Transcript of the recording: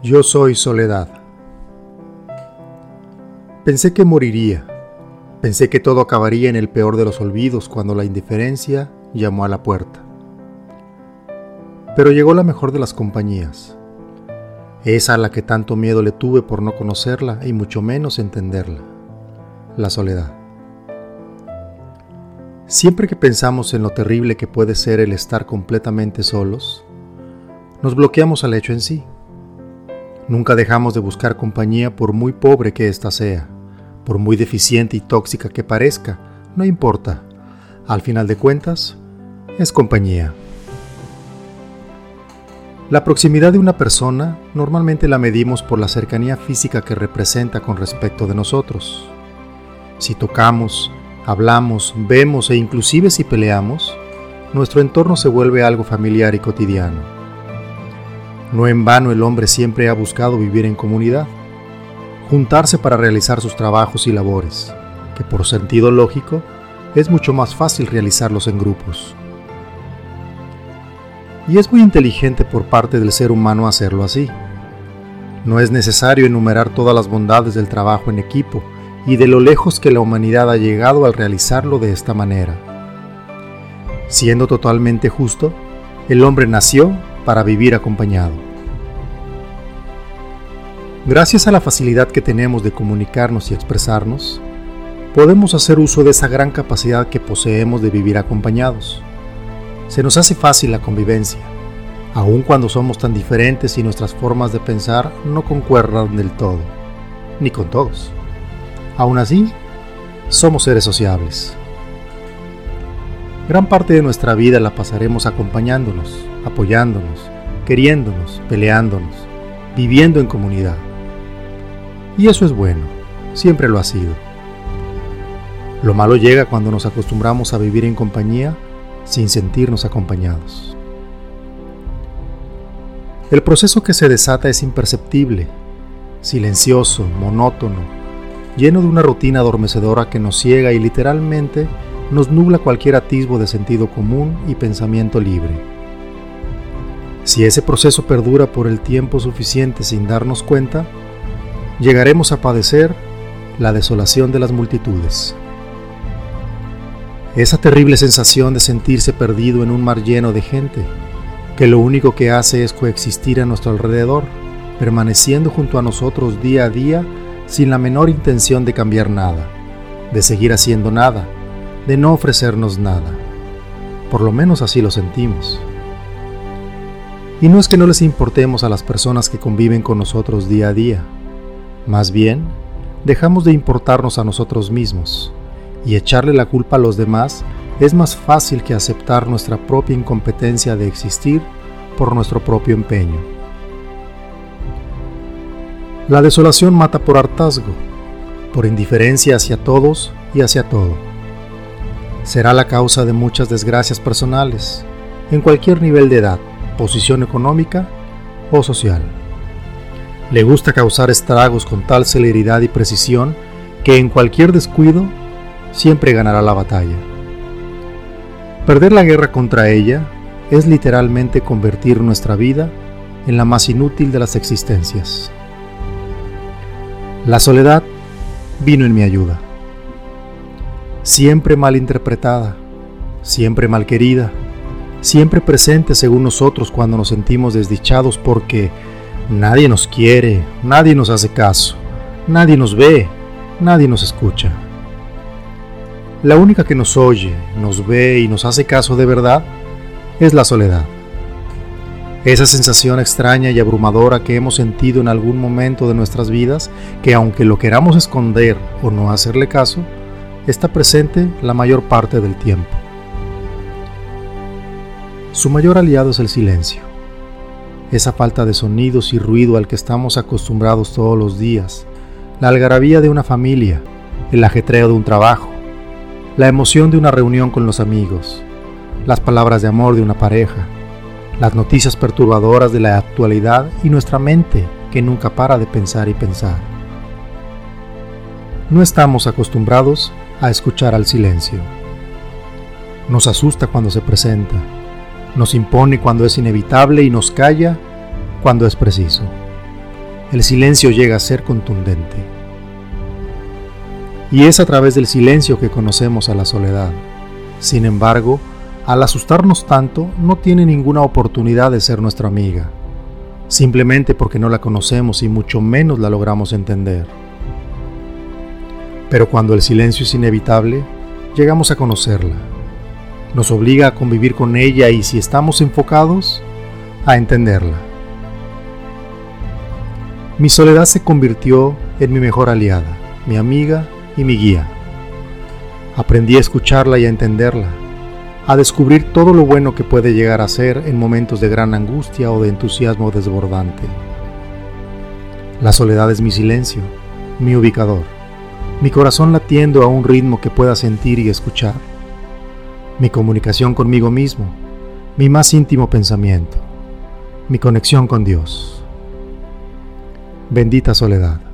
Yo soy soledad. Pensé que moriría. Pensé que todo acabaría en el peor de los olvidos cuando la indiferencia llamó a la puerta. Pero llegó la mejor de las compañías. Esa a la que tanto miedo le tuve por no conocerla y mucho menos entenderla. La soledad. Siempre que pensamos en lo terrible que puede ser el estar completamente solos, nos bloqueamos al hecho en sí. Nunca dejamos de buscar compañía por muy pobre que ésta sea, por muy deficiente y tóxica que parezca, no importa. Al final de cuentas, es compañía. La proximidad de una persona normalmente la medimos por la cercanía física que representa con respecto de nosotros. Si tocamos, hablamos, vemos e inclusive si peleamos, nuestro entorno se vuelve algo familiar y cotidiano. No en vano el hombre siempre ha buscado vivir en comunidad, juntarse para realizar sus trabajos y labores, que por sentido lógico es mucho más fácil realizarlos en grupos. Y es muy inteligente por parte del ser humano hacerlo así. No es necesario enumerar todas las bondades del trabajo en equipo, y de lo lejos que la humanidad ha llegado al realizarlo de esta manera. Siendo totalmente justo, el hombre nació para vivir acompañado. Gracias a la facilidad que tenemos de comunicarnos y expresarnos, podemos hacer uso de esa gran capacidad que poseemos de vivir acompañados. Se nos hace fácil la convivencia, aun cuando somos tan diferentes y nuestras formas de pensar no concuerdan del todo, ni con todos. Aún así, somos seres sociables. Gran parte de nuestra vida la pasaremos acompañándonos, apoyándonos, queriéndonos, peleándonos, viviendo en comunidad. Y eso es bueno, siempre lo ha sido. Lo malo llega cuando nos acostumbramos a vivir en compañía sin sentirnos acompañados. El proceso que se desata es imperceptible, silencioso, monótono, lleno de una rutina adormecedora que nos ciega y literalmente nos nubla cualquier atisbo de sentido común y pensamiento libre. Si ese proceso perdura por el tiempo suficiente sin darnos cuenta, llegaremos a padecer la desolación de las multitudes. Esa terrible sensación de sentirse perdido en un mar lleno de gente, que lo único que hace es coexistir a nuestro alrededor, permaneciendo junto a nosotros día a día sin la menor intención de cambiar nada, de seguir haciendo nada, de no ofrecernos nada. Por lo menos así lo sentimos. Y no es que no les importemos a las personas que conviven con nosotros día a día, más bien, dejamos de importarnos a nosotros mismos, y echarle la culpa a los demás es más fácil que aceptar nuestra propia incompetencia de existir por nuestro propio empeño. La desolación mata por hartazgo, por indiferencia hacia todos y hacia todo. Será la causa de muchas desgracias personales, en cualquier nivel de edad, posición económica o social. Le gusta causar estragos con tal celeridad y precisión que en cualquier descuido siempre ganará la batalla. Perder la guerra contra ella es literalmente convertir nuestra vida en la más inútil de las existencias. La soledad vino en mi ayuda. Siempre mal interpretada, siempre mal querida, siempre presente según nosotros cuando nos sentimos desdichados porque nadie nos quiere, nadie nos hace caso, nadie nos ve, nadie nos escucha. La única que nos oye, nos ve y nos hace caso de verdad es la soledad. Esa sensación extraña y abrumadora que hemos sentido en algún momento de nuestras vidas, que aunque lo queramos esconder o no hacerle caso, está presente la mayor parte del tiempo. Su mayor aliado es el silencio, esa falta de sonidos y ruido al que estamos acostumbrados todos los días, la algarabía de una familia, el ajetreo de un trabajo, la emoción de una reunión con los amigos, las palabras de amor de una pareja, las noticias perturbadoras de la actualidad y nuestra mente que nunca para de pensar y pensar. No estamos acostumbrados a escuchar al silencio. Nos asusta cuando se presenta, nos impone cuando es inevitable y nos calla cuando es preciso. el silencio llega a ser contundente. Y es a través del silencio que conocemos a la soledad. Sin embargo, al asustarnos tanto, no tiene ninguna oportunidad de ser nuestra amiga, simplemente porque no la conocemos y mucho menos la logramos entender. Pero cuando el silencio es inevitable, llegamos a conocerla. Nos obliga a convivir con ella y si estamos enfocados, a entenderla. Mi soledad se convirtió en mi mejor aliada, mi amiga y mi guía. Aprendí a escucharla y a entenderla, a descubrir todo lo bueno que puede llegar a ser en momentos de gran angustia o de entusiasmo desbordante. La soledad es mi silencio, mi ubicador, mi corazón latiendo a un ritmo que pueda sentir y escuchar, mi comunicación conmigo mismo, mi más íntimo pensamiento, mi conexión con Dios. Bendita soledad.